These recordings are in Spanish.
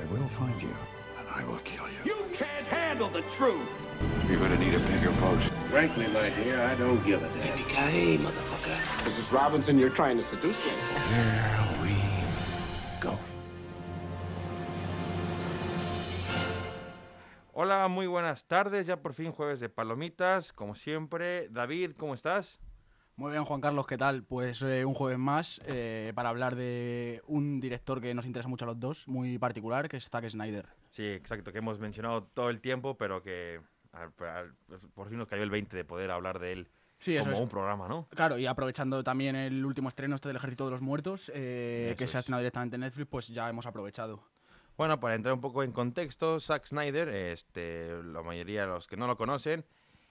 I will find you, and I will kill you. You can't handle the truth. You're gonna need a bigger boat. Frankly, my dear, I don't give a damn. Yippee-ki-yay, motherfucker. Mrs. Robinson, you're trying to seduce me. Here we go. Hola, muy buenas tardes. Ya por fin jueves de palomitas, como siempre. David, ¿cómo estás? Muy bien, Juan Carlos, ¿qué tal? Pues eh, un jueves más eh, para hablar de un director que nos interesa mucho a los dos, muy particular, que es Zack Snyder. Sí, exacto, que hemos mencionado todo el tiempo, pero que al- al- por fin nos cayó el 20 de poder hablar de él Sí, como es. un programa, ¿no? Claro, y aprovechando también el último estreno este del Ejército de los Muertos, eh, que se ha es. estrenado directamente en Netflix, pues ya hemos aprovechado. Bueno, para entrar un poco en contexto, Zack Snyder, este, la mayoría de los que no lo conocen,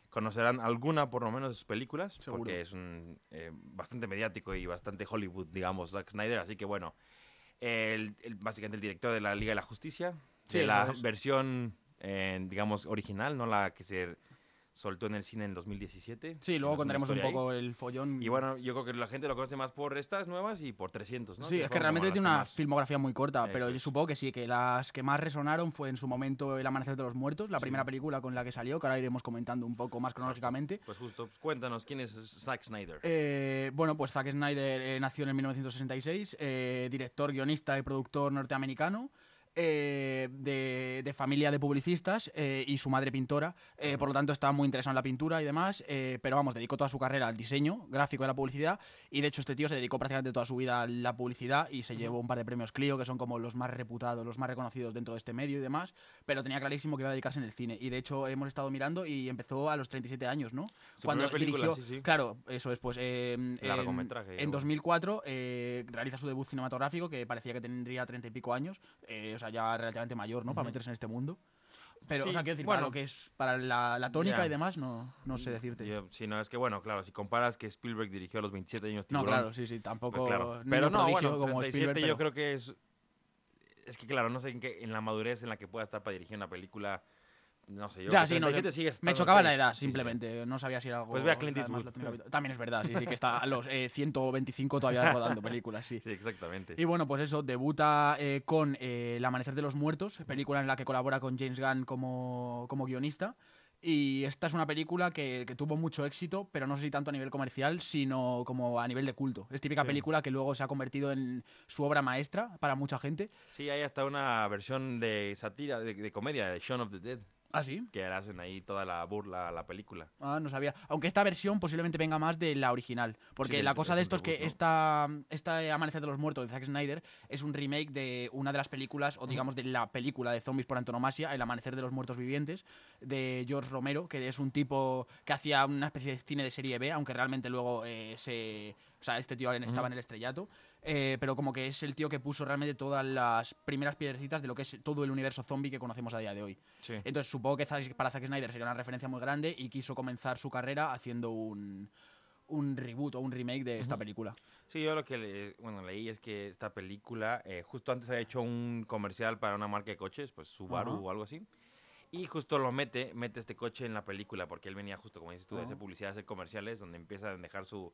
conocerán alguna por lo menos de sus películas, Seguro. porque es un eh, bastante mediático y bastante Hollywood, digamos, Zack Snyder. Así que bueno, el, el- básicamente el director de la Liga de la Justicia, Sí, de la es. versión, eh, digamos, original, no la que se soltó en el cine en 2017. Sí, luego contaremos un historia ahí. poco el follón. Y bueno, yo creo que la gente lo conoce más por estas nuevas y por 300, ¿no? sí, es que realmente tiene que una más- filmografía muy corta, pero Eso yo es. supongo que sí, que las que más resonaron fue en su momento El Amanecer de los Muertos, la primera película con la que salió, que ahora iremos comentando un poco más cronológicamente. Pues justo, pues cuéntanos, ¿quién es Zack Snyder? Eh, bueno, pues Zack Snyder eh, nació en el 1966, eh, director, guionista y productor norteamericano. Eh, de, de familia de publicistas eh, y su madre pintora, eh, por lo tanto estaba muy interesado en la pintura y demás, eh, pero vamos, dedicó toda su carrera al diseño gráfico de la publicidad y de hecho este tío se dedicó prácticamente toda su vida a la publicidad y se llevó un par de premios Clio, que son como los más reputados, los más reconocidos dentro de este medio y demás, pero tenía clarísimo que iba a dedicarse en el cine y de hecho hemos estado mirando y empezó a los 37 años, ¿no? Su primera película, sí, sí. Claro, eso es, pues eh, en, en yo. 2004 eh, realiza su debut cinematográfico, que parecía que tendría treinta y pico años, o sea, ya relativamente mayor, ¿no? Para meterse en este mundo. Pero, Sí, o sea, quiero decir, bueno. para lo que es para la, la tónica Ya. y demás, no, no sé decirte. Yo- sí, no, es que bueno, claro, si comparas que Spielberg dirigió a los 27 años no, Tiburón, claro, sí, sí, pues tampoco. claro. niño Pero no, bueno, como 37 Spielberg, yo pero- creo que es... Es que claro, no sé en, qué, en la madurez en la que pueda estar para dirigir una película, no sé, yo Ya, sí, no, 37 sigue me chocaba la edad, sí, sí. simplemente. No sabía si era algo. Pues ve a Clint Eastwood. También es verdad, sí, sí, que está a los eh, 125 todavía rodando películas, sí. Sí, exactamente. Y bueno, pues eso, debuta eh, con eh, El Amanecer de los Muertos, película en la que colabora con James Gunn como, como guionista. Y esta es una película que, que tuvo mucho éxito, pero no sé si tanto a nivel comercial, sino como a nivel de culto. Es típica Sí. película que luego se ha convertido en su obra maestra para mucha gente. Sí, hay hasta una versión de sátira, de, de comedia, de Shaun of the Dead, ¿Ah, sí? que le hacen ahí toda la burla a la película. Ah, no sabía. Aunque esta versión posiblemente venga más de la original. Porque la cosa es de esto es que esta, esta Amanecer de los Muertos de Zack Snyder es un remake de una de las películas, o digamos de la película de zombies por antonomasia, El Amanecer de los Muertos Vivientes, de George Romero, que es un tipo que hacía una especie de cine de serie B, aunque realmente luego eh, se... O sea, este tío estaba en el estrellato. eh, pero como que es el tío que puso realmente todas las primeras piedrecitas de lo que es todo el universo zombie que conocemos a día de hoy. Sí. Entonces supongo que para Zack Snyder sería una referencia muy grande y quiso comenzar su carrera haciendo un, un reboot o un remake de esta película. Sí, yo lo que le- bueno, leí es que esta película, eh, justo antes había hecho un comercial para una marca de coches, pues Subaru Ajá. o algo así. Y justo lo mete, mete este coche en la película, porque él venía justo, como dices tú, de hacer Ajá. publicidad, hacer comerciales, donde empieza a dejar su,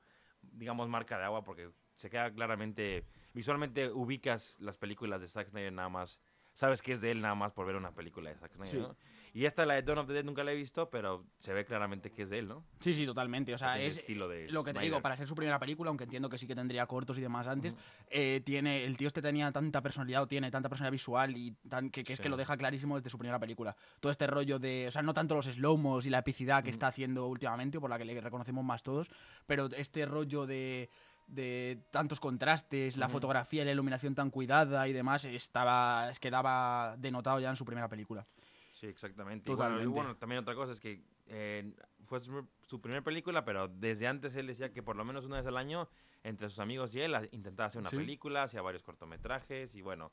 digamos, marca de agua, porque se queda claramente, visualmente ubicas las películas de Zack Snyder nada más, sabes que es de él nada más por ver una película de Zack Snyder, Sí. ¿no? Y esta, la de Dawn of the Dead, nunca la he visto, pero se ve claramente que es de él, ¿no? Sí, sí, totalmente. O sea, es estilo de lo que te Snyder. digo, para ser su primera película, aunque entiendo que sí que tendría cortos y demás antes, eh, tiene, el tío este tenía tanta personalidad, o tiene tanta personalidad visual y tan, que, que es Sí. que lo deja clarísimo desde su primera película. Todo este rollo de, o sea, no tanto los slow-mos y la epicidad que está haciendo últimamente, por la que le reconocemos más todos, pero este rollo de de tantos contrastes, la fotografía y la iluminación tan cuidada y demás, estaba, es quedaba denotado ya en su primera película. Sí, exactamente. Y bueno, y Totalmente. bueno, también otra cosa es que eh, fue su, su primera película, pero desde antes él decía que por lo menos una vez al año, entre sus amigos y él, a- intentaba hacer una Sí. película, hacía varios cortometrajes y bueno,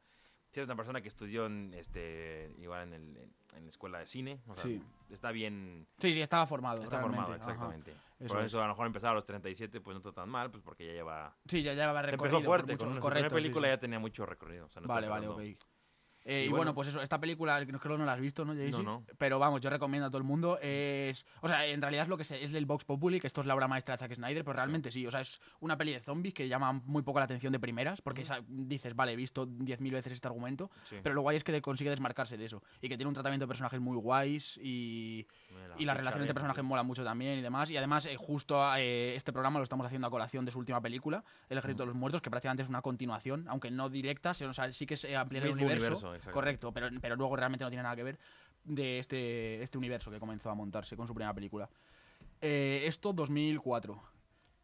sí es una persona que estudió en, este, igual en, el, en la escuela de cine, o sea, Sí. está bien Sí, sí, estaba formado. está formado, realmente, ajá. exactamente. eso Por es. eso a lo mejor empezar a los 37 pues no está tan mal, pues porque ya lleva... Sí, ya llevaba Se recorrido. empezó por fuerte, con una su correcto, primera sí, película sí. ya tenía mucho recorrido. o sea, no Vale, vale, ok. Eh, Y y, bueno- bueno, pues eso, esta película, creo que no la has visto, ¿no, Jaycee? no. Pero vamos, yo recomiendo a todo el mundo. Es, o sea, en realidad es lo que se- es el Vox Populi, que esto es la obra maestra de Zack Snyder, pero realmente sí. O sea, es una peli de zombies que llama muy poco la atención de primeras, porque esa- dices, vale, he visto 10.000 veces este argumento, Sí. pero lo guay es que consigue desmarcarse de eso. Y que tiene un tratamiento de personajes muy guays y, Y la relación entre personajes mola mucho también y demás. Y además, eh, justo eh, este programa lo estamos haciendo a colación de su última película, El Ejército de los Muertos, que prácticamente es una continuación, aunque no directa, sino, o sea, sí que es eh, ampliar el universo. correcto, pero, pero luego realmente no tiene nada que ver de este, este universo que comenzó a montarse con su primera película. Eh, esto 2004.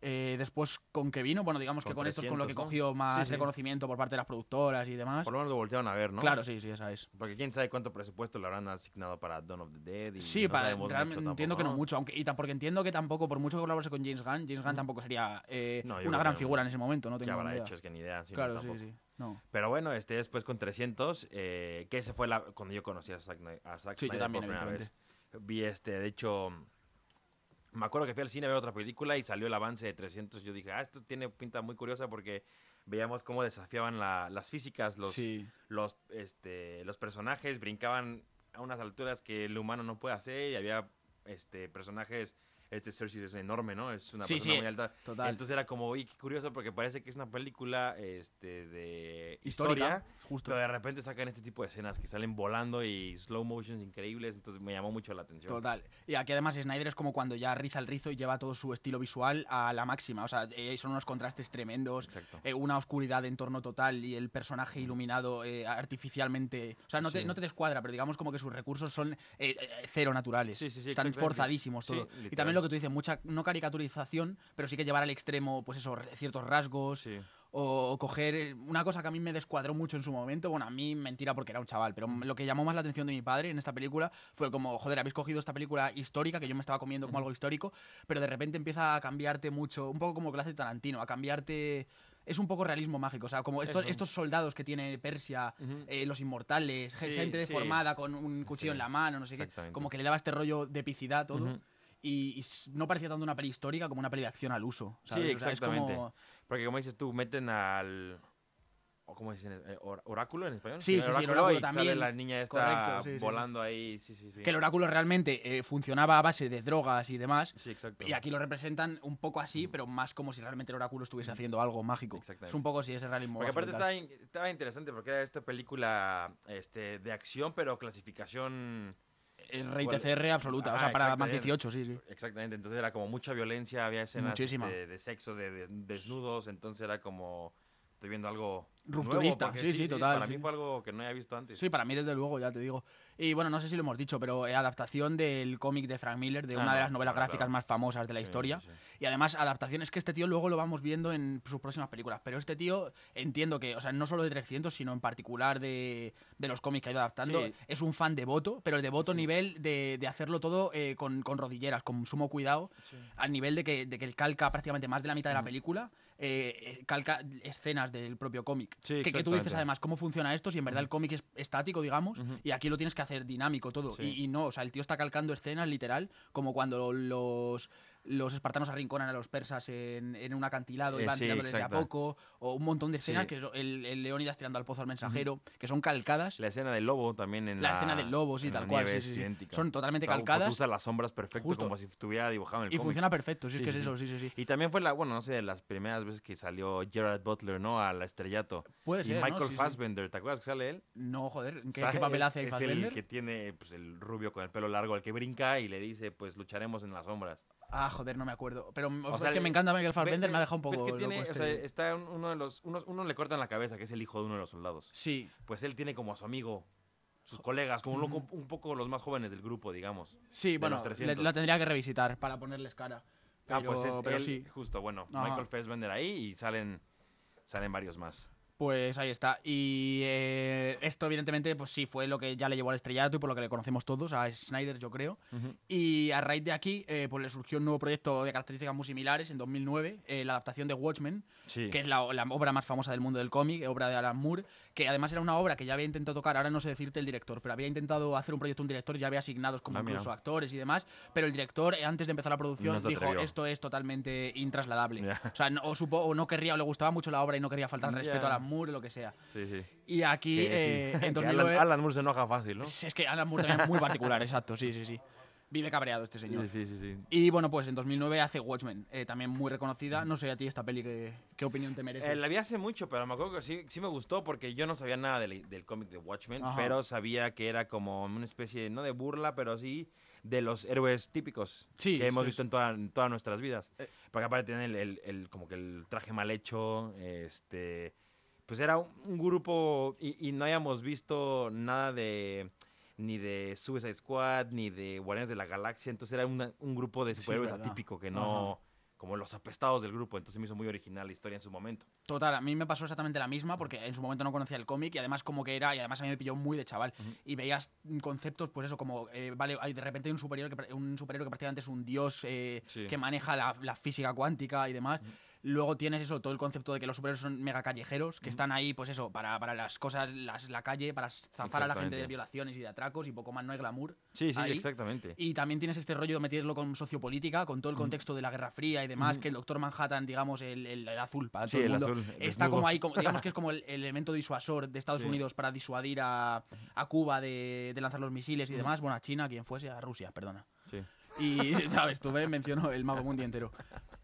Eh, después, ¿con qué vino? Bueno, digamos que Con esto es con lo que 300, ¿no? cogió más Sí, sí. reconocimiento por parte de las productoras y demás. Por lo menos lo voltearon a ver, ¿no? Claro, sí, sí, esa es. Porque quién sabe cuánto presupuesto le habrán asignado para Dawn of the Dead. Y Sí, no para, realmente mucho entiendo que no mucho, aunque y porque entiendo que tampoco, por mucho que colaborase con James Gunn, James Gunn tampoco sería eh, yo una gran que figura en ese momento, no ¿Qué tengo habrá idea. hecho? Es que ni idea. claro, sí, sí. No. Pero bueno, este después con 300, eh, que ese fue la, cuando yo conocí a Zack, Sny- a Zack Sí, yo Snyder también, por primera vez. Vi este, de hecho, me acuerdo que fui al cine a ver otra película y salió el avance de 300. Yo dije, ah, esto tiene pinta muy curiosa porque veíamos cómo desafiaban la- las físicas, los, Sí. los, este, los personajes brincaban a unas alturas que el humano no puede hacer y había este, personajes, este Cersei es enorme, ¿no? Es una Sí, persona sí, muy alta. total. Entonces era como, uy, qué curioso porque parece que es una película este, de Histórica, historia, justo. pero de repente sacan este tipo de escenas que salen volando y slow motions increíbles, entonces me llamó mucho la atención. Total. Y aquí además Snyder es como cuando ya riza el rizo y lleva todo su estilo visual a la máxima. O sea, eh, son unos contrastes tremendos, Exacto. eh, una oscuridad de entorno total y el personaje iluminado eh, artificialmente. O sea, no te, Sí. no te descuadra, pero digamos como que sus recursos son eh, cero naturales. Sí, sí, sí, Están forzadísimos Sí, todo. y también lo que tú dices, mucha, no caricaturización, pero sí que llevar al extremo, pues eso, ciertos rasgos. Sí. O, o coger eh, una cosa que a mí me descuadró mucho en su momento. Bueno, a mí mentira porque era un chaval, pero lo que llamó más la atención de mi padre en esta película fue como, joder, habéis cogido esta película histórica que yo me estaba comiendo como algo histórico, pero de repente empieza a cambiarte mucho, un poco como lo que hace Tarantino, a cambiarte. Es un poco realismo mágico, o sea, como estos, estos soldados que tiene Persia, Ujú. eh, los inmortales, Sí, gente sí. deformada con un cuchillo Sí, en la mano, no sé qué, como que le daba este rollo de epicidad todo. Ujú. Y, no parecía tanto una peli histórica como una peli de acción al uso. Sí, ¿sabes? O sea, es exactamente. como- Porque como dices tú, meten al... ¿o ¿Cómo dicen? Eh, or- ¿Oráculo en español? Sí, sí, sí, el oráculo y también. Sale la niña esta Correcto, sí, volando ahí, sí, sí, sí. que el oráculo realmente eh, funcionaba a base de drogas y demás. Sí, exacto. Y aquí lo representan un poco así, pero más como si realmente el oráculo estuviese haciendo algo mágico. Exactamente. Es un poco así ese realismo. Porque aparte estaba, estaba interesante porque era esta película este, de acción, pero clasificación... Es rey TCR absoluta, o sea, para más exactamente. 18, sí, sí. Exactamente, entonces era como mucha violencia, había escenas este, de sexo, de, de- desnudos, entonces era como... Estoy viendo algo... nuevo, Rupturista, porque sí, sí, total, Para sí. mí fue algo que no había visto antes. Sí, para mí desde luego, ya te digo. Y bueno, no sé si lo hemos dicho, pero eh, adaptación del cómic de Frank Miller, de Ah, una de las novelas claro, gráficas claro. más famosas de la Sí, historia. sí, sí. Y además, adaptación, es que este tío luego lo vamos viendo en sus próximas películas. Pero este tío, entiendo que, o sea, no solo de 300, sino en particular de, de los cómics que ha ido adaptando, Sí. es un fan devoto, pero el devoto nivel de, de hacerlo todo eh, con, con rodilleras, con sumo cuidado, al nivel de que, de que él calca prácticamente más de la mitad de la película, eh, calca escenas del propio cómic. Sí, que, que tú dices además cómo funciona esto, si en verdad el cómic es estático, digamos, y aquí lo tienes que hacer dinámico todo. Sí. Y, y no, o sea, el tío está calcando escenas literal, como cuando los, los espartanos arrinconan a los persas en, en un acantilado y Eh, van sí, tirándoles de a exacto. poco, o un montón de escenas Sí. que el, el Leónidas tirando al pozo al mensajero, que son calcadas. La escena del lobo también en La la... escena del lobo, sí, tal cual, sí, sí, es. Son totalmente porque calcadas. Usa las sombras perfecto, Justo. como si estuviera dibujado en el Y cómic. funciona perfecto, sí, es que es eso, sí, sí, sí. Y también fue la, bueno, no sé, de las primeras veces que salió Gerard Butler, ¿no? Al estrellato. Puede y ser, ¿no? Michael sí. Fassbender, ¿te acuerdas que sale él? No, joder, ¿en ¿qué, qué papel es- hace es Fassbender? el que tiene pues, el rubio con el pelo largo, el que brinca y le dice, pues lucharemos en las sombras. Ah, joder, no me acuerdo. Pero O es sea, que me encanta Michael Fassbender, me ha dejado un poco ves que loco tiene, o este- sea, está un- uno de los, unos, uno le cortan la cabeza, que es el hijo de uno de los soldados. Sí, Pues él tiene como a su amigo, sus colegas, como un, un poco los más jóvenes del grupo, digamos. sí, bueno, le- 300. la tendría que revisitar para ponerles cara. ah, Pero, pues es pero él, sí. justo, bueno, Ajá. Michael Fassbender ahí y salen, salen varios más. Pues ahí está. Y eh, esto, evidentemente, pues sí, fue lo que ya le llevó al estrellato y por lo que le conocemos todos, a Snyder, yo creo. Y a raíz de aquí, eh, pues le surgió un nuevo proyecto de características muy similares en 2009, eh, la adaptación de Watchmen, Sí. que es la, la obra más famosa del mundo del cómic, obra de Alan Moore, que además era una obra que ya había intentado tocar, ahora no sé decirte el director, pero había intentado hacer un proyecto un director, ya había asignados como Ah, mira. incluso actores y demás, pero el director, eh, antes de empezar la producción, No dijo, atrevió. esto es totalmente intrasladable. O sea, no, o, supo, o no querría, o le gustaba mucho la obra y no quería faltar respeto a Alan Moore lo que sea. Sí, sí. Y aquí... Eh, en Que 2009 Alan, Alan Moore se enoja fácil, ¿no? Sí, Es que Alan Moore también es muy particular, exacto, sí, sí, sí. Vive cabreado este señor. Sí, sí, sí. sí. Y bueno, pues en 2009 hace Watchmen, eh, también muy reconocida. No sé a ti esta peli qué, qué opinión te merece. Eh, la vi hace mucho, pero me acuerdo que sí, sí me gustó porque yo no sabía nada del, del cómic de Watchmen, Ajá. pero sabía que era como una especie, no de burla, pero sí de los héroes típicos Sí, que hemos sí, visto sí. en, toda- en todas nuestras vidas. Eh. Porque aparte tienen el, el- el- como que el traje mal hecho, este... Pues era un, grupo y, y no habíamos visto nada de ni de Suicide Squad, ni de Guardianes de la Galaxia, entonces era una- un grupo de Sí, superhéroes verdad. atípico que no... Como los apestados del grupo, entonces me hizo muy original la historia en su momento. Total, a mí me pasó exactamente la misma porque en su momento no conocía el cómic y además como que era, y además a mí me pilló muy de chaval. Y veías conceptos, pues eso, como, eh, vale, hay de repente hay un superhéroe que, un superhéroe que prácticamente es un dios eh, Sí. que maneja la, la física cuántica y demás. Luego tienes eso, todo el concepto de que los superhéroes son mega callejeros, que están ahí, pues eso, para, para las cosas, las, la calle, para zafar a la gente de violaciones y de atracos y poco más, no hay glamour. Sí, sí, ahí. exactamente. Y también tienes este rollo de meterlo con sociopolítica, con todo el contexto de la Guerra Fría y demás, que el Doctor Manhattan, digamos, el, el- el azul para Sí, todo el el mundo, azul, el está desnudo. como ahí, como- digamos que es como el, el elemento disuasor de Estados Sí. Unidos para disuadir a, a Cuba de, de lanzar los misiles y demás, bueno, a China, a quien fuese, a Rusia, perdona. Sí. Y, ¿sabes? Tú ves, menciono el mapa mundi entero.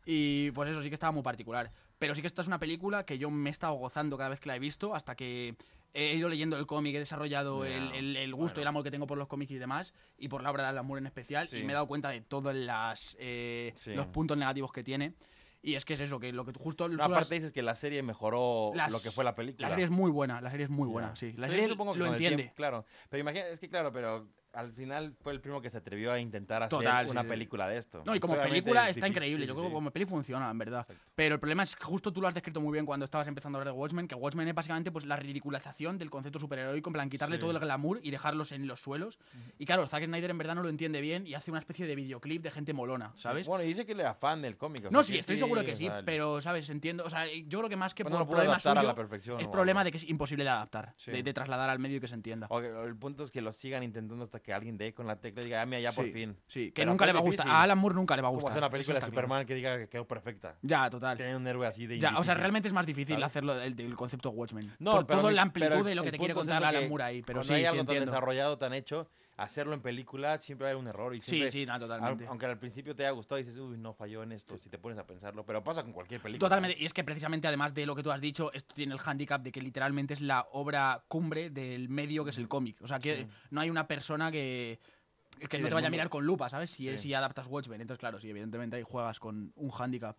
Y pues eso sí que estaba muy particular. Pero sí que esta es una película que yo me he estado gozando cada vez que la he visto, hasta que he ido leyendo el cómic, he desarrollado el, el- el gusto y el bueno. amor que tengo por los cómics y demás, y por la obra de Alan Moore en especial, Sí. y me he dado cuenta de todos las, eh, Sí. los puntos negativos que tiene. Y es que es eso, que lo que justo... No, lo has- aparte dices que la serie mejoró las- lo que fue la película. La serie es muy buena, la serie es muy buena, Ya. sí. La serie supongo que lo entiende. tiempo- claro. Pero imagina, es que claro, pero al final fue el primero que se atrevió a intentar hacer Total, sí, una sí. película de esto. No, y como película es está difícil, increíble. Yo creo sí. que como peli funciona, en verdad. Exacto. Pero el problema es que justo tú lo has descrito muy bien cuando estabas empezando a hablar de Watchmen, que Watchmen es básicamente pues, la ridiculización del concepto superheroico, en plan quitarle Sí. todo el glamour y dejarlos en los suelos. Y claro, Zack Snyder en verdad no lo entiende bien y hace una especie de videoclip de gente molona, ¿sabes? Bueno, y dice que él era fan del cómic. o no, sea, sí, que estoy seguro que sí, sea, el- pero, ¿sabes? Entiendo. O sea, yo creo que más que Pues no por lo pudo problema adaptar a suyo, la perfección es problema de que es imposible de adaptar, Sí. de, de trasladar al medio y que se entienda. o el punto es que lo sigan intentando hasta que alguien dé con la tecla y diga, ah, mira, ya por Sí, fin. Sí, que Pero nunca le va a gustar. A Alan Moore nunca le va a Como gustar. hacer una película de. Superman que diga que quedó perfecta. Ya, total. Tener un héroe así de Ya, o sea, realmente es más difícil ¿sabes? hacerlo del, del concepto Watchmen. No, por pero toda mi- la amplitud de lo que el te quiere contar Alan Moore ahí. Pero sí, hay algo tan desarrollado, tan hecho, hacerlo en película siempre va a haber un error. Y Sí, siempre, sí, no, totalmente. Aunque al principio te haya gustado y dices, uy, no falló en esto, si te pones a pensarlo. Pero pasa con cualquier película. Totalmente. Y es que precisamente, además de lo que tú has dicho, esto tiene el hándicap de que literalmente es la obra cumbre del medio que es el cómic. O sea, que Sí. no hay una persona que, que Sí, no te vaya a mirar con lupa, ¿sabes? Si, Sí. si adaptas Watchmen. Entonces, claro, sí, evidentemente ahí juegas con un hándicap.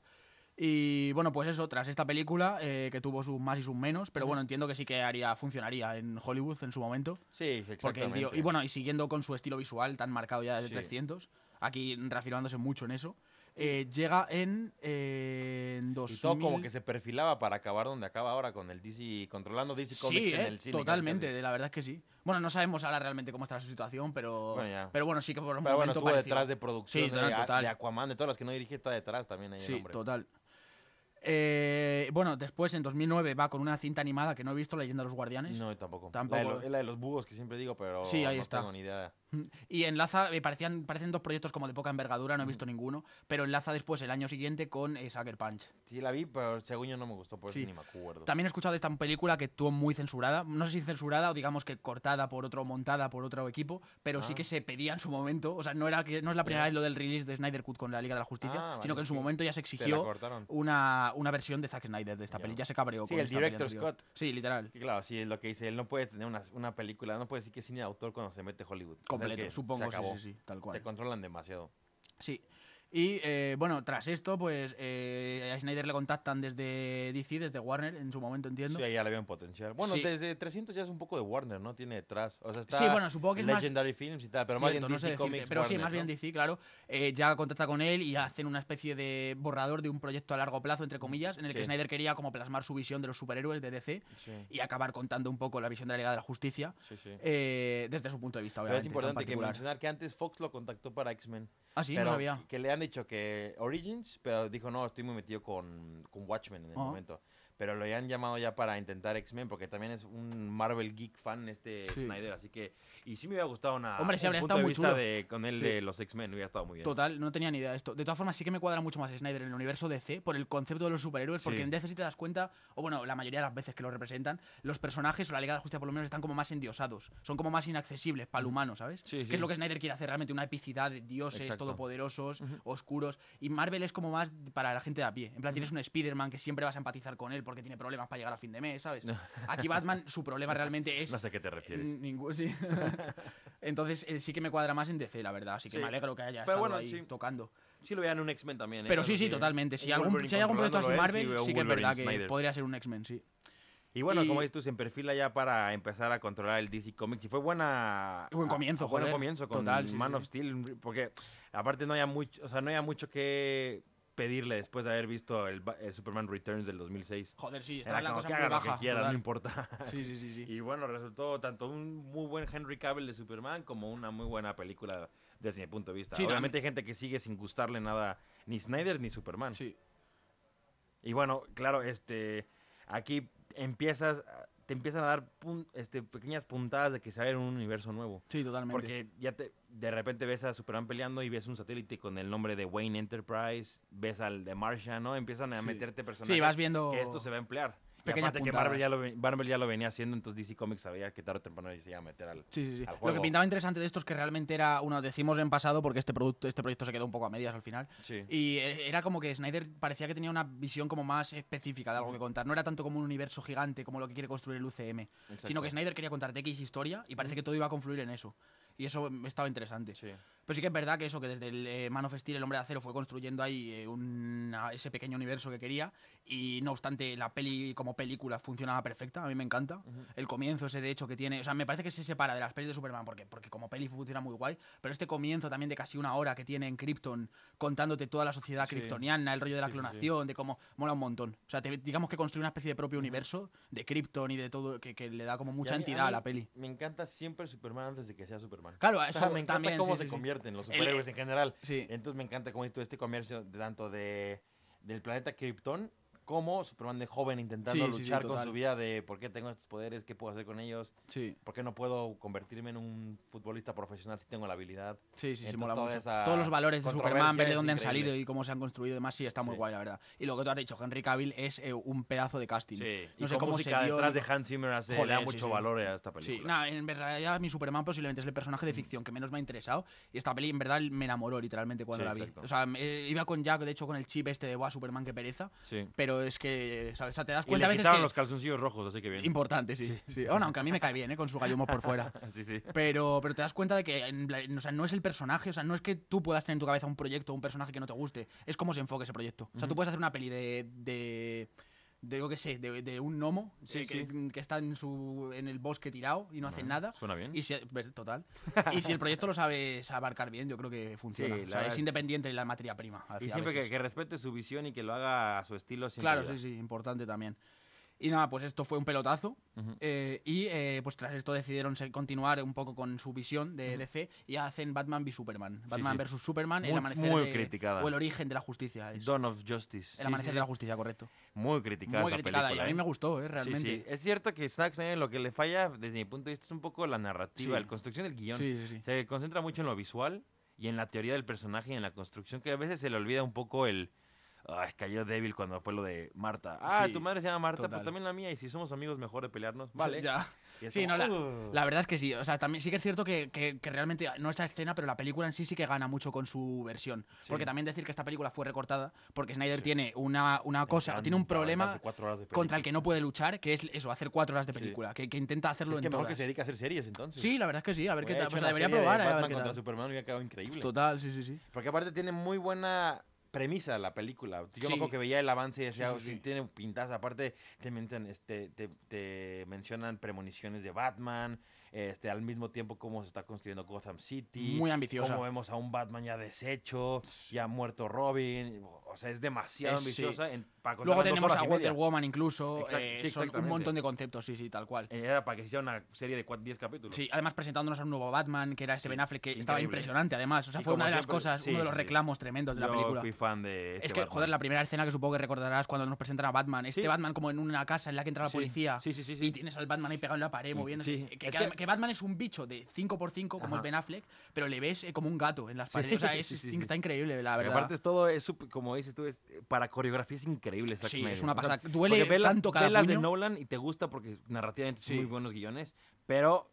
Y bueno, pues eso, tras esta película, eh, que tuvo sus más y sus menos, pero bueno, entiendo que sí que haría, funcionaría en Hollywood en su momento. Sí, Porque el exactamente. tío- y bueno, y siguiendo con su estilo visual tan marcado ya desde Sí. 300, aquí reafirmándose mucho en eso, eh, llega en, eh, en Y 2000... todo como que se perfilaba para acabar donde acaba ahora con el DC, controlando DC Comics Sí, en eh, el cine. totalmente, casi. la verdad es que sí. Bueno, no sabemos ahora realmente cómo estará su situación, pero Bueno, pero bueno, sí que por un Pero bueno, momento estuvo pareció- detrás de producción Sí, de, total, A- total. de Aquaman, de todas las que no dirige, está detrás también ahí el Sí, hombre. total. Eh, bueno, después en 2009 va con una cinta animada que no he visto, Leyenda de los Guardianes. No, tampoco. Tampoco. La de, lo- es la de los búhos que siempre digo, pero Sí, ahí no está. tengo ni idea. Y enlaza, me parecían, parecen dos proyectos como de poca envergadura, no he visto ninguno, pero enlaza después el año siguiente con eh, Sucker Punch. Sí, la vi, pero según yo no me gustó, por eso Sí. ni me acuerdo. También he escuchado de esta película que estuvo muy censurada, no sé si censurada o digamos que cortada por otro, montada por otro equipo, pero sí Ah. que se pedía en su momento, o sea, no era que no es la primera vez lo del release de Snyder Cut con la Liga de la Justicia, Ah, sino vale, que en su momento ya se exigió una, una versión de Zack Snyder de esta Ya. peli, ya se cabreó Sí, con el anterior. cut. Sí, literal. Que claro, sí, es lo que dice, él no puede tener una, una película, no puede decir que es cine de autor cuando se mete Hollywood. Completo, supongo, se sí, sí, sí, tal cual. Te controlan demasiado. Sí. Y eh, bueno, tras esto, pues eh, a Snyder le contactan desde DC, desde Warner, en su momento entiendo. Sí, ahí ya le veo un potencial. Bueno, Sí. desde 300 ya es un poco de Warner, ¿no? Tiene detrás. O sea, está Sí, bueno, supongo que es más- Legendary Films y tal, pero más bien Cierto, no sé DC Comics, pero sí, Warner, más bien ¿no? DC, claro. Eh, ya contacta con él y hacen una especie de borrador de un proyecto a largo plazo, entre comillas, en el que Sí. Snyder quería como plasmar su visión de los superhéroes de DC Sí, y acabar contando un poco la visión de la Liga de la Justicia sí, sí. eh, desde su punto de vista, Pero obviamente. es tan importante que mencionar que antes Fox lo contactó para X-Men. Ah, sí, pero no sabía. que le han dicho que Origins, pero dijo no, estoy muy metido con, con Watchmen en el momento. Pero lo han llamado ya para intentar X-Men porque también es un Marvel geek fan este Sí. Snyder, así que y sí me hubiera gustado una Hombre, sí, habría estado muy chulo. de con él Sí. de los X-Men hubiera estado muy bien. Total, no tenía ni idea de esto. De todas formas, sí que me cuadra mucho más Snyder en el universo DC por el concepto de los superhéroes, porque Sí. en DC si te das cuenta, o bueno, la mayoría de las veces que lo representan, los personajes o la Liga de la Justicia por lo menos están como más endiosados, son como más inaccesibles para el humano, ¿sabes? Sí, Que es lo que Snyder quiere hacer realmente, una epicidad de dioses Exacto. todopoderosos, oscuros, y Marvel es como más para la gente de a pie. En plan, tienes un Spider-Man que siempre vas a empatizar con él porque tiene problemas para llegar a fin de mes, ¿sabes? Aquí Batman, su problema realmente es No sé a qué te refieres. Ningún, sí. Entonces eh, sí que me cuadra más en DC, la verdad. Así que Sí. me alegro que haya Pero estado bueno, ahí sí. tocando. Sí lo vean un X-Men también, ¿eh? Pero sí, sí, totalmente. Si, algún, si hay algún proyecto así controlándolo él, Marvel, sí, que es verdad que Snyder. podría ser un X-Men, sí. Y bueno, Y- como dices tú, se perfila ya para empezar a controlar el DC Comics. Y fue buena. Buen comienzo, a- buen joder. comienzo con Total, sí, Man sí, of Steel. Porque aparte no había mucho, o sea, no había mucho que pedirle después de haber visto el, Superman Returns del 2006. Joder, sí, estaba la cosa que muy haga lo que baja. quiera, no importa. Sí, sí, sí, sí. Y bueno, resultó tanto un muy buen Henry Cavill de Superman como una muy buena película desde mi punto de vista. Sí. Obviamente hay gente que sigue sin gustarle nada ni Snyder ni Superman. Sí. Y bueno, claro, este aquí empiezas te empiezan a dar pun- este, pequeñas puntadas de que se va a ver un universo nuevo. Sí, totalmente. Porque ya te, de repente ves a Superman peleando y ves un satélite con el nombre de Wayne Enterprise, ves al de Martian, ¿no? Empiezan a Sí. meterte personajes Sí, vas viendo que esto se va a emplear. Y pequeñas que. Marvel ya, lo, ve- Marvel ya lo venía haciendo, entonces DC Comics sabía que tarde o temprano se iba a meter al... Sí, sí, sí. al Lo juego. que pintaba interesante de esto es que realmente era, uno decimos en pasado porque este producto, este proyecto se quedó un poco a medias al final. Y eh, era como que Snyder parecía que tenía una visión como más específica de algo que contar. No era tanto como un universo gigante como lo que quiere construir el UCM, sino que Snyder quería contarte X historia y parece que todo iba a confluir en eso. Y eso estaba interesante. Sí. Pero sí que es verdad que eso, que desde el eh, Man of Steel, el Hombre de Acero, fue construyendo ahí eh, una- ese pequeño universo que quería. Y no obstante, la peli como película funcionaba perfecta, a mí me encanta. El comienzo ese de hecho que tiene, o sea, me parece que se separa de las pelis de Superman porque, porque como peli funciona muy guay. Pero este comienzo también de casi una hora que tiene en Krypton contándote toda la sociedad Sí. kryptoniana, el rollo de la Sí, sí, sí. clonación, de cómo mola un montón. O sea, te- digamos que construye una especie de propio universo de Krypton y de todo, que, que le da como mucha a mí- entidad a, mí la peli. Me encanta siempre Superman antes de que sea Superman. Claro, O sea, eso me encanta también, cómo se convierten los El- superhéroes en general. Sí. Entonces me encanta cómo esto este comercio de tanto de del planeta Krypton como Superman de joven intentando Sí, sí, sí, luchar con su vida de por qué tengo estos poderes, qué puedo hacer con ellos, Sí. por qué no puedo convertirme en un futbolista profesional si tengo la habilidad. Sí, sí, sí, mola mucho. Todos los valores de Superman, ver de dónde han salido y cómo se han construido y demás, sí, está muy Sí. guay, la verdad. Y lo que tú has dicho, Henry Cavill es eh, un pedazo de casting. Sí, No y sé con cómo se dio. detrás de Hans Zimmer hace, le da Joder, sí, mucho sí. valor a esta Sí, película. nada, en verdad mi Superman posiblemente es el personaje de ficción que menos me ha interesado y esta peli en verdad me enamoró literalmente cuando Sí, la vi. exacto. O sea, iba con Jack, de hecho, con el chip este de, Buah, Superman, qué pereza. Sí. Pero es que, ¿sabes? O sea, te das Y cuenta le a veces que... los calzoncillos rojos, así que bien. Importante, sí. sí. Bueno, aunque a mí me cae bien, ¿eh? Con su gallumo por fuera. sí, sí. Pero, pero te das cuenta de que o sea, no es el personaje, o sea, no es que tú puedas tener en tu cabeza un proyecto o un personaje que no te guste, es cómo se enfoque ese proyecto. O sea, tú puedes hacer una peli de. de de qué sé, de, de un gnomo Sí, que, sí. que está en su en el bosque tirado y no hace nada. Suena bien. Y si, ver, total. y si el proyecto lo sabes abarcar bien, yo creo que funciona. Sí, o sea, es independiente de la materia prima. al Y siempre que, que respete su visión y que lo haga a su estilo. siempre Claro, sí, sí, importante también. Y nada, pues esto fue un pelotazo. Eh, y eh, pues tras esto decidieron ser- continuar un poco con su visión de DC y hacen Batman v Superman. Batman sí. versus Superman, el Muy- amanecer muy de- criticada. o el origen de la justicia. Es. Dawn of Justice. el Sí, amanecer sí, de la sí. justicia, correcto. Muy criticada Muy criticada película, y a mí ¿eh? me gustó, eh, Sí, realmente. sí. Es cierto que Zack lo que le falla, desde mi punto de vista, es un poco la narrativa, Sí. la construcción del guion. Sí, sí, sí. Se concentra mucho en lo visual y en la teoría del personaje y en la construcción, que a veces se le olvida un poco el... Ay, cayó débil cuando fue lo de Marta. Ah, Sí, tu madre se llama Marta, total. pues también la mía. Y si somos amigos, mejor de pelearnos. Vale. Ya. Y Sí, como, no, la, "Ugh". la verdad es que sí. O sea, también sí que es cierto que, que- que realmente, no esa escena, pero la película en sí sí que gana mucho con su versión. Sí. Porque también decir que esta película fue recortada, porque Snyder tiene una, una cosa, encanta tiene un problema contra el que no puede luchar, que es eso, hacer cuatro horas de película, que, que intenta hacerlo Es que en mejor todas. que se dedique a hacer series, entonces. Sí, la verdad es que sí, a ver qué tal. Pues una debería de probar, a ver Batman qué contra. Superman hubiera quedado increíble. Total, sí, sí, sí. Porque aparte tiene muy buena premisa la película. Yo Sí. me acuerdo que veía el avance y decía, Sí, "Oh, sí, sí, sí. tiene pintas. Aparte, te, mencionan, este, te, te mencionan premoniciones de Batman. Este, al mismo tiempo, cómo se está construyendo Gotham City. Muy ambiciosa. Cómo vemos a un Batman ya deshecho, ya muerto Robin. O sea, es demasiado Es- sí. ambiciosa en- para Luego tenemos a. Wonder Woman incluso. Eh, sí, son un montón de conceptos, sí, sí, tal cual. Eh, Era para que se hiciera una serie de 10 capítulos. Sí, además presentándonos a un nuevo Batman, que era este Ben Affleck, que estaba impresionante además. O sea, Y fue una de las cosas, uno de los reclamos tremendos de la película. fui fan de este Es que, Batman. joder, la primera escena que supongo que recordarás cuando nos presentan a Batman. Este. Batman como en una casa en la que entra la policía. Y tienes al Batman ahí pegado en la pared, moviéndose. Que, Batman es un bicho de 5x5, como Ajá. es Ben Affleck, pero le ves eh, como un gato en las paredes. O sea, está increíble, la verdad. aparte es todo, es como dices tú, es, para coreografía es increíble. Zack Sí, Snyder. es una O sea, pasada. Duele porque ves las- tanto cada las de. Nolan y te gusta porque narrativamente Sí. son muy buenos guiones, pero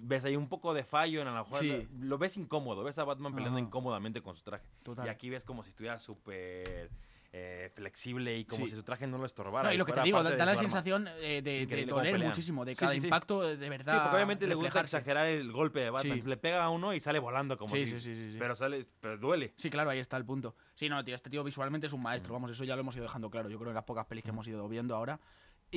ves ahí un poco de fallo en a lo mejor Sí. lo ves incómodo, ves a Batman peleando Ajá. incómodamente con su traje. Total. Y aquí ves como si estuviera súper eh, flexible y como Sí. si su traje no lo estorbara. No, y lo que te digo, da de la sensación eh, de, de doler muchísimo, de cada sí, sí. impacto eh, de verdad. Sí, porque obviamente le gusta reflejarse. exagerar el golpe de Batman. Le pega a uno y sale volando como Sí, si... sí, sí, sí, sí. Pero sale... Pero duele. Sí, claro, ahí está el punto. Sí, no, tío, este tío visualmente es un maestro, vamos, eso ya lo hemos ido dejando claro, yo creo, en las pocas pelis que hemos ido viendo ahora.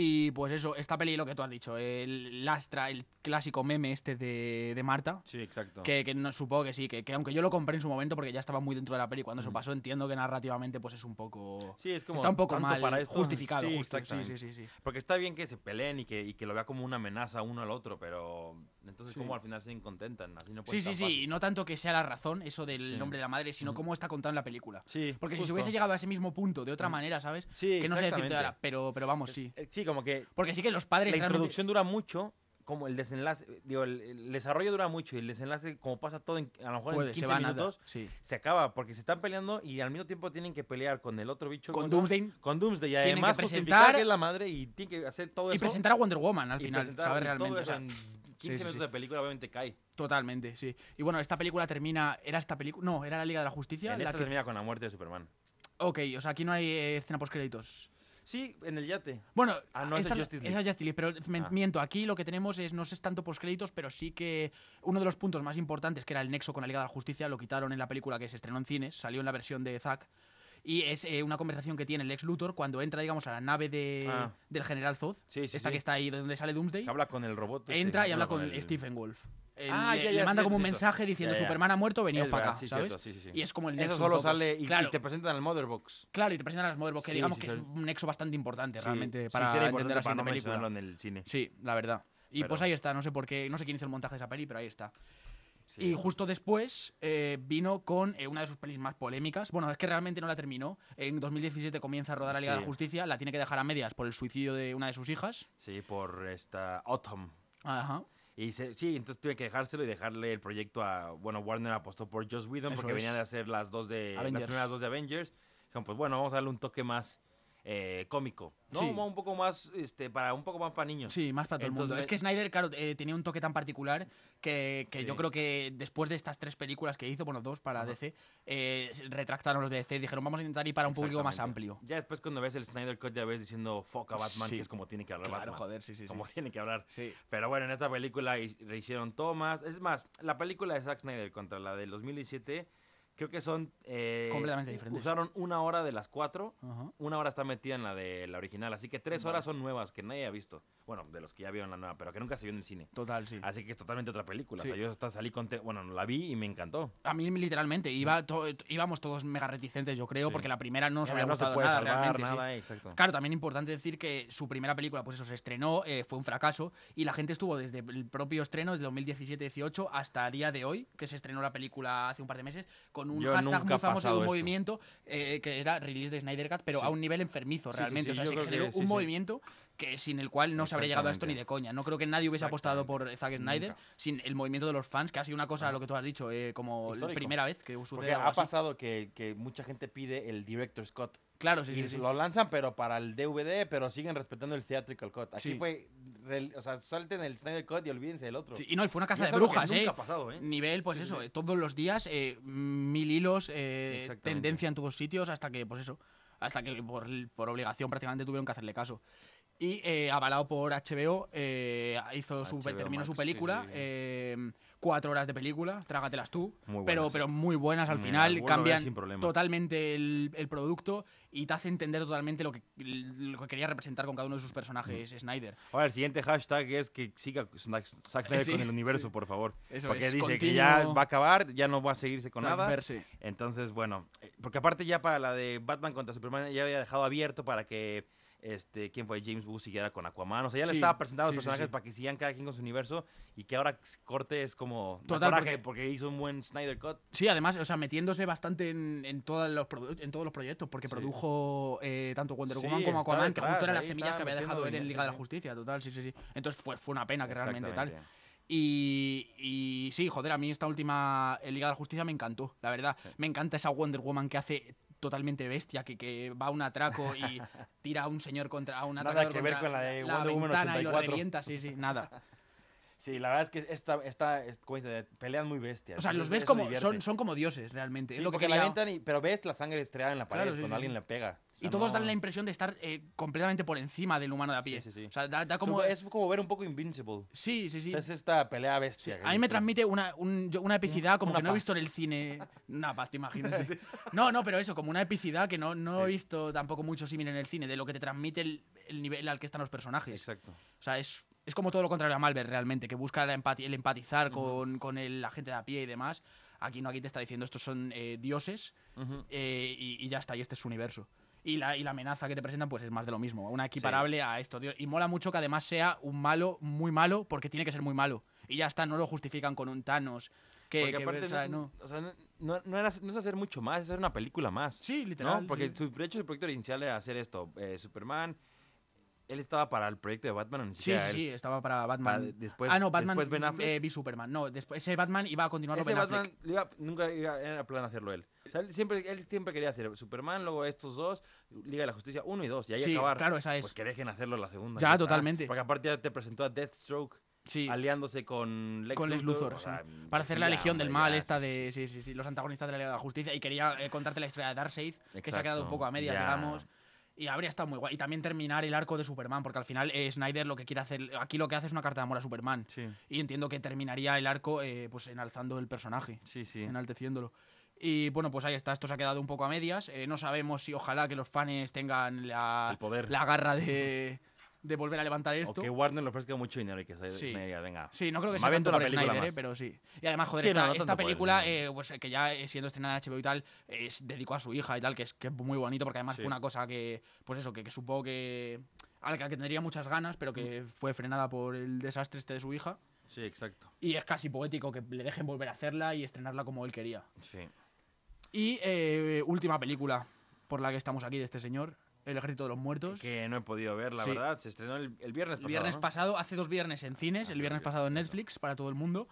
Y pues eso, esta peli, lo que tú has dicho, el lastra, el clásico meme este de, de Marta, Sí, exacto. que, que no, supongo que sí, que, que aunque yo lo compré en su momento porque ya estaba muy dentro de la peli, cuando se pasó entiendo que narrativamente pues es un poco... Sí, es como está un poco mal para esto. justificado. Sí, justo, sí, sí, sí, sí. Porque está bien que se peleen y que, y que lo vea como una amenaza uno al otro, pero entonces Sí. como al final se contentan, así no puede Sí, sí, sí, y no tanto que sea la razón, eso del nombre de la madre, sino cómo está contado en la película. Sí, Porque si se hubiese llegado a ese mismo punto de otra manera, ¿sabes? Sí, que no sé decirte ahora, pero, pero vamos, sí. Eh, Sí, como que Porque sí que los padres la realmente- introducción dura mucho, como el desenlace, digo, el, el desarrollo dura mucho y el desenlace, como pasa todo en, a lo mejor puede, en se 15 va nada. minutos, Sí. se acaba porque se están peleando y al mismo tiempo tienen que pelear con el otro bicho. Con ¿cómo se? Doomsday Con Doomsday y Tienen además presentar- que es la madre y tienen que hacer todo Y eso. presentar a Wonder Woman al y final, todo Realmente. o eso sea, en 15 sí, minutos de película obviamente cae. Totalmente, sí. Y bueno, esta película termina. ¿Era esta película? No, era la Liga de la Justicia. En la esta que- termina con la muerte de Superman. Ok, o sea, aquí no hay eh, escena post créditos. Sí, en el yate. Bueno, Ah, no, esta- es Justice esa League. es Justice League, pero me- Ah. miento, aquí lo que tenemos es, no es tanto post créditos, pero sí que uno de los puntos más importantes, que era el nexo con la Liga de la Justicia, lo quitaron en la película que se estrenó en cines, salió en la versión de Zack. Y es eh, una conversación que tiene el ex Luthor cuando entra, digamos, a la nave de, Ah. del general Zod. Sí, sí, esta sí. que está ahí de donde sale Doomsday. Que habla con el robot. este, entra y habla con, el- Stephen Wolf. Ah, le, ya, le ya, manda cierto, como un cierto. mensaje diciendo Ya. Superman ha muerto, veníos para acá, sí, ¿sabes? cierto, sí, sí, sí. Y es como el Eso nexo solo un poco. sale y, y claro, te presentan el Mother Box. claro, y te presentan las Motherbox, que digamos que es un nexo bastante importante realmente para entender importante la para no siguiente película. en el cine. Sí, la verdad. Y pues ahí está, no sé por qué, no sé quién hizo el montaje de esa peli, pero ahí está. Sí. Y justo después eh, vino con eh, una de sus pelis más polémicas. Bueno, es que realmente no la terminó. En 2017 comienza a rodar la Liga de la Justicia, la tiene que dejar a medias por el suicidio de una de sus hijas. Sí, por esta Autumn. Ajá. Y se- sí, entonces tuve que dejárselo y dejarle el proyecto a. Bueno, Warner apostó por Joss Whedon Eso porque venía es. de hacer las dos de. Las primeras dos de Avengers. Dijeron, pues bueno, vamos a darle un toque más eh, cómico. ¿no? Sí. Un poco más. Este, para un poco más para niños. Sí, más para todo el mundo. Entonces, Es que Snyder, claro, eh, tenía un toque tan particular que, que yo Sí. creo que después de estas tres películas que hizo, bueno, dos para Ajá. DC, eh, retractaron los de DC y dijeron, vamos a intentar ir para un público más amplio. Ya después cuando ves el Snyder Cut ya ves diciendo fuck a Batman, Sí. que es como tiene que hablar Claro, Batman. joder, sí, sí, sí. Como tiene que hablar. Sí. Pero bueno, en esta película le hicieron tomas. Es más, la película de Zack Snyder contra la del 2017, creo que son... eh, Completamente diferentes. Usaron una hora de las cuatro. Ajá. Una hora está metida en la de la original. Así que tres horas son nuevas que nadie ha visto. Bueno, de los que ya vieron la nueva, pero que nunca se vio en el cine. Total, sí. Así que es totalmente otra película. Sí. O sea, yo hasta salí con... Bueno, la vi y me encantó. A mí literalmente, iba to- íbamos todos mega reticentes, yo creo, Sí. porque la primera no nos había no se gustado puede nada, salvar sí. nada, eh, exacto. Claro, también importante decir que su primera película, pues eso, se estrenó, eh, fue un fracaso y la gente estuvo desde el propio estreno, desde 2017-18 hasta el día de hoy, que se estrenó la película hace un par de meses, con un Yo hashtag muy famoso de un esto. movimiento eh, que era release de Snyder Cut, pero Sí. a un nivel enfermizo sí, realmente. sí, o sea, se que generó un movimiento que sin el cual no se habría llegado a esto ni de coña. No creo que nadie hubiese apostado por Zack Snyder Nunca. sin el movimiento de los fans, que ha sido una cosa, lo que tú has dicho, eh, como la Histórico. primera vez que sucede Porque algo ha así. pasado que, que mucha gente pide el Director's Cut. Claro, sí, y sí, sí. lo lanzan, pero para el DVD, pero siguen respetando el Theatrical Cut. Aquí Sí. fue. O sea, salten el Snyder Cut y olvídense del otro. Sí, y no, y fue una caza de brujas, ¿eh? ha pasado, ¿eh? Nivel, pues Sí, eso, sí. eh, todos los días, eh, mil hilos, eh, tendencia en todos sitios, hasta que, pues eso, hasta que por, por obligación prácticamente tuvieron que hacerle caso. Y eh, avalado por HBO, eh, hizo su, HBO terminó su película. sí, eh, cuatro horas de película, trágatelas tú. Muy pero, pero muy buenas al final. cambian totalmente el, el producto y te hace entender totalmente lo que, lo que quería representar con cada uno de sus personajes Mm. Snyder. Ahora, el siguiente hashtag es que siga Zack Snyder Sí, con el universo, sí. por favor. Eso porque es, dice que ya continuo- va a acabar, ya no va a seguirse con nada. Verse. Entonces, bueno, porque aparte ya para la de Batman contra Superman ya había dejado abierto para que este quién fue James Wu siguiera con Aquaman, o sea, ya le Sí, estaba presentando sí, los personajes sí. para que sigan cada quien con su universo y que ahora corte es como Total, porque- porque... hizo un buen Snyder Cut. Sí, además, o sea, metiéndose bastante en, en todos, los en todos los proyectos, porque produjo eh, tanto Wonder Woman como Aquaman, que detrás, justo eran las semillas que había dejado él en Liga sí, de la. Justicia, total, sí, sí, sí. Entonces fue, fue una pena que realmente tal. Y, y sí, joder, a mí esta última eh, Liga de la Justicia me encantó, la verdad. Me encanta esa Wonder Woman que hace totalmente bestia, que, que va a un atraco y tira a un señor contra a un Nada atracador que ver con la de Wonder Woman ventana y lo 84. revienta, sí, sí, nada. Sí, la verdad es que esta, esta, pelean muy bestias. O sea, los ves como son, son como dioses realmente. Sí, es lo que porque quería- la avientan y- pero ves la sangre estrellada en la pared Claro, sí, cuando sí, alguien le pega. O Y todos dan la impresión de estar eh, completamente por encima del humano de a pie. Sí, sí, sí. O sea, da, da como es como ver un poco Invincible. Sí, sí, O sí. sea, es esta pelea bestia. que A mí me transmite una, un- una epicidad como una que no he visto en el cine. Una paz, te imaginas. sí. No, no, pero eso, como una epicidad que no, no he Sí. visto tampoco mucho símil en el cine, de lo que te transmite el, el nivel al que están los personajes. Exacto. O sea, es, es como todo lo contrario a Malver realmente, que busca la empati- el empatizar con, con el- la gente de a pie y demás. Aquí no, aquí te está diciendo estos son eh, dioses Ujú. eh, y, y ya está, y este es su universo. Y la, y la amenaza que te presentan, pues es más de lo mismo, una equiparable a esto. tío. Y mola mucho que además sea un malo muy malo, porque tiene que ser muy malo. Y ya está, no lo justifican con un Thanos. Que, que, aparte o sea, no, no. o sea, no, no, no era- no es hacer mucho más, es hacer una película más. Sí, literal. ¿no? Porque sí. su, de hecho su proyecto inicial era hacer esto. eh, Superman, él estaba para el proyecto de Batman, Sí, sí, él. sí, estaba para Batman. Para- después- ah, no, Batman. después Ben Affleck. eh, vi Superman. No, después, ese Batman iba a continuarlo Ese Ben. Batman iba- nunca iba, era plan hacerlo él. O sea, él siempre, él siempre quería hacer Superman, luego estos dos, Liga de la Justicia 1 y 2, y ahí Sí, acabar. claro, esa es. Pues que dejen hacerlo la segunda. Ya, está. totalmente. Porque aparte ya te presentó a Deathstroke Sí. aliándose con Lex con Lex Luthor, o sea, sí. para hacer la Legión del Mal, esta de sí, sí, sí, los antagonistas de la Liga de la Justicia. Y quería eh, contarte la historia de Darkseid, que se ha quedado un poco a medias, ya. digamos. Y habría estado muy guay. Y también terminar el arco de Superman, porque al final eh, Snyder lo que quiere hacer. Aquí lo que hace es una carta de amor a Superman. Sí, Y entiendo que terminaría el arco eh, pues enalzando el personaje, sí, sí. enalteciéndolo. Y bueno, pues ahí está, esto se ha quedado un poco a medias. Eh, no sabemos si ojalá que los fans tengan la, El poder. la garra de, de volver a levantar O esto. que Warner le ofrezca mucho dinero y que se Sí. Diga, venga. Sí, no creo que sea tanto por película Snyder, eh, más. pero sí. Y además, joder, Sí, esta, no, no película, eh, pues eh, que ya eh, siendo estrenada en HBO y tal, eh, se dedicó a su hija y tal, que es, que es muy bonito, porque además Sí. fue una cosa que, pues eso, que, que supo que. A la que tendría muchas ganas, pero que Mm. fue frenada por el desastre este de su hija. Sí, exacto. Y es casi poético que le dejen volver a hacerla y estrenarla como él quería. Sí. Y eh, última película por la que estamos aquí de este señor, El Ejército de los Muertos. Que no he podido ver, la Sí. verdad. Se estrenó el, el viernes El pasado. viernes ¿no? pasado, hace dos viernes en cines, el viernes viernes, pasado en. Netflix para todo el mundo.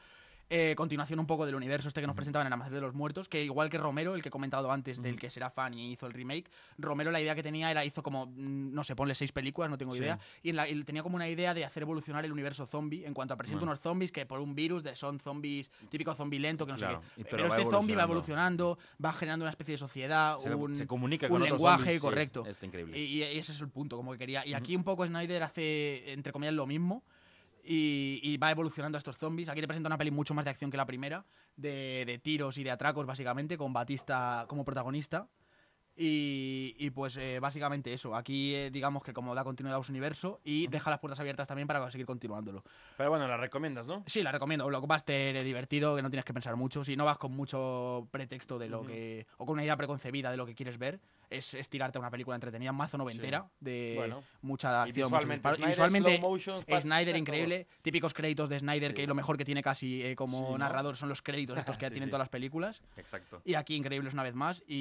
Eh, continuación un poco del universo este que nos presentaban en Amanecer de los Muertos, que igual que Romero, el que he comentado antes, del que será fan y hizo el remake, Romero la idea que tenía era, hizo como, mm, no sé, ponle seis películas, no tengo Sí. idea, y en la- él tenía como una idea de hacer evolucionar el universo zombie en cuanto a presenta Bueno. unos zombies que por un virus de, son zombies, típico zombie lento, que no Claro, sé qué. pero este zombie va evolucionando. va generando una especie de sociedad, Se, un, se comunica un con otros lenguaje, zombies, sí, correcto. Increíble. Y, y ese es el punto, como que quería. Y aquí un poco Snyder hace, entre comillas, lo mismo. Y, y va evolucionando a estos zombies. Aquí te presenta una peli mucho más de acción que la primera, de, de tiros y de atracos, básicamente, con Batista como protagonista. Y, y, pues eh, básicamente eso. Aquí eh, digamos que como da continuidad a su universo y deja las puertas abiertas también para seguir continuándolo. Pero bueno, la recomiendas, ¿no? Sí, la recomiendo. Blockbuster divertido, que no tienes que pensar mucho. Si no vas con mucho pretexto de lo que. o con una idea preconcebida de lo que quieres ver, es, es tirarte a una película entretenida, mazo noventera, de Bueno. mucha acción. visualmente, visualmente motion, Snyder todo. increíble. Típicos créditos de Snyder, Sí. que lo mejor que tiene casi eh, como Sí, ¿no? narrador son los créditos estos que tienen todas las películas. Exacto. Y aquí increíbles una vez más. Y,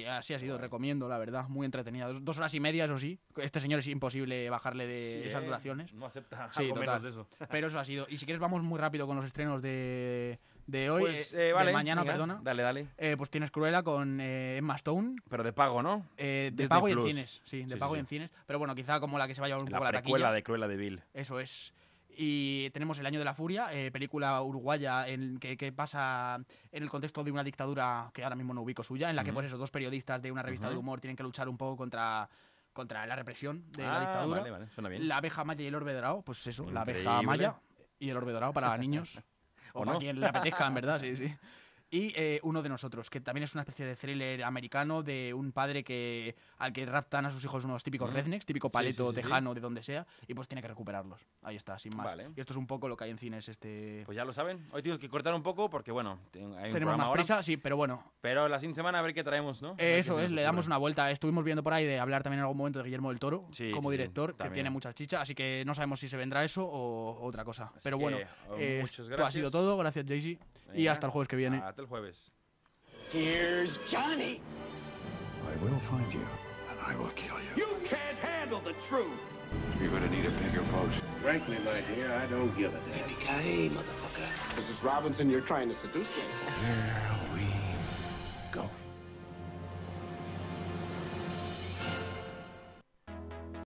y así ha sido, recomiendo, la verdad. Muy entretenida. Dos, dos horas y media, eso sí. Este señor es imposible bajarle de esas duraciones. No acepta Sí, algo menos de eso. Pero eso ha sido. Y si quieres, vamos muy rápido con los estrenos de, de hoy. Pues, eh, eh, vale. de mañana, perdona. Dale, dale. Eh, pues tienes Cruella con eh, Emma Stone. Pero de pago, ¿no? de Disney pago y en cines. Sí, de Sí, sí, pago y en cines. Pero bueno, quizá como la que se vaya un La poco a la taquilla. de Cruella de Bill. Eso es. Y tenemos El Año de la Furia, película uruguaya en que, que pasa en el contexto de una dictadura que ahora mismo no ubico suya, en la que pues eso, dos periodistas de una revista de Ujú. humor tienen que luchar un poco contra contra la represión de Ah, la dictadura. vale, vale, suena bien. La abeja maya y el orbe dorado, pues eso, la abeja maya y el orbe dorado para niños. o, ¿O para no? quien le apetezca, en verdad, sí, sí. Y eh, Uno de nosotros, que también es una especie de thriller americano de un padre que al que raptan a sus hijos unos típicos Mm. rednecks, típico Sí, paleto sí, sí, sí. tejano de donde sea, y pues tiene que recuperarlos. Ahí está, sin más. Vale. Y esto es un poco lo que hay en cines este... Pues ya lo saben. Hoy tenemos que cortar un poco porque, bueno, hay un Tenemos más ahora. prisa, sí, pero bueno, Pero la siguiente semana a ver qué traemos, ¿no? Eh, eso es, le damos una vuelta. Estuvimos viendo por ahí de hablar también en algún momento de Guillermo del Toro Sí, como sí, sí, director, que tiene mucha chicha, así que no sabemos si se vendrá eso o otra cosa. Así Pero bueno, eh, eh, esto ha gracias. sido todo. Gracias, Jaycee. Y hasta el jueves que viene. Hasta el jueves. Here's Johnny. I will find you, and I will kill you. You can't handle the truth. You're gonna need a bigger boat. Frankly, my dear, I don't give a damn. Mrs. Robinson, you're trying to seduce me. Here